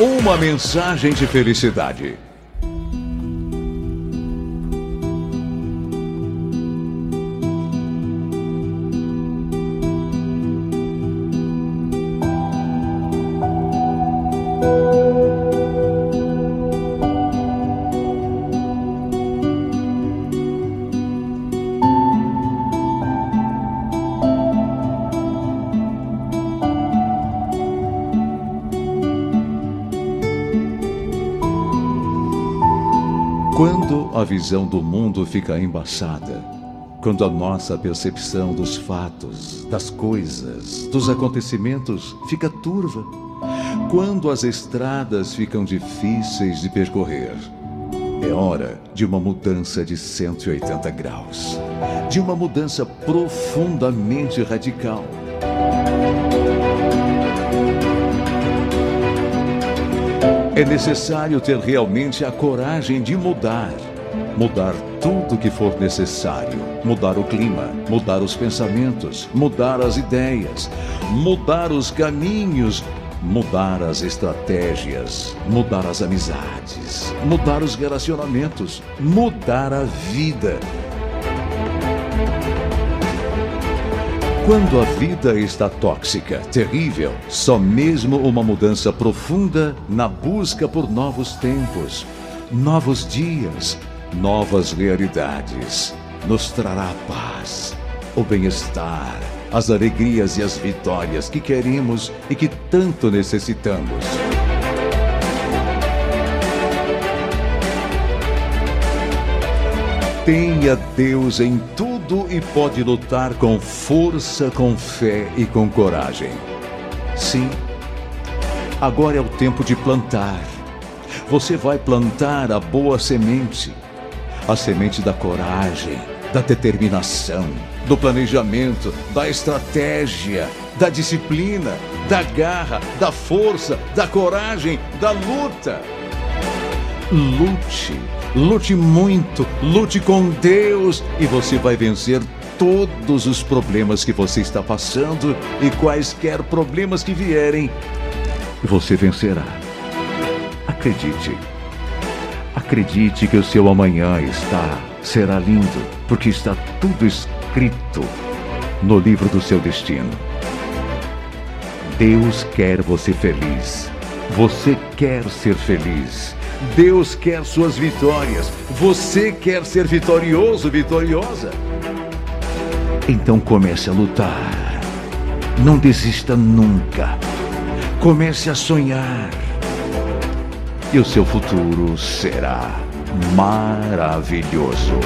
Uma mensagem de felicidade. Quando a visão do mundo fica embaçada, quando a nossa percepção dos fatos, das coisas, dos acontecimentos fica turva, quando as estradas ficam difíceis de percorrer, é hora de uma mudança de 180 graus, de uma mudança profundamente radical. É necessário ter realmente a coragem de mudar. Mudar tudo que for necessário. Mudar o clima, mudar os pensamentos, mudar as ideias, mudar os caminhos, mudar as estratégias, mudar as amizades, mudar os relacionamentos, mudar a vida. Quando a vida está tóxica, terrível, só mesmo uma mudança profunda na busca por novos tempos, novos dias, novas realidades nos trará a paz, o bem-estar, as alegrias e as vitórias que queremos e que tanto necessitamos. Tenha Deus em tudo e pode lutar com força, com fé e com coragem. Sim, agora é o tempo de plantar. Você vai plantar a boa semente, a semente da coragem, da determinação, do planejamento, da estratégia, da disciplina, da garra, da força, da coragem, da luta. Lute Lute muito, lute com Deus e você vai vencer todos os problemas que você está passando e quaisquer problemas que vierem, você vencerá. Acredite. Acredite que o seu amanhã está será lindo, porque está tudo escrito no livro do seu destino. Deus quer você feliz. Você quer ser feliz. Deus quer suas vitórias. Você quer ser vitorioso, vitoriosa. Então comece a lutar. Não desista nunca. Comece a sonhar. E o seu futuro será maravilhoso.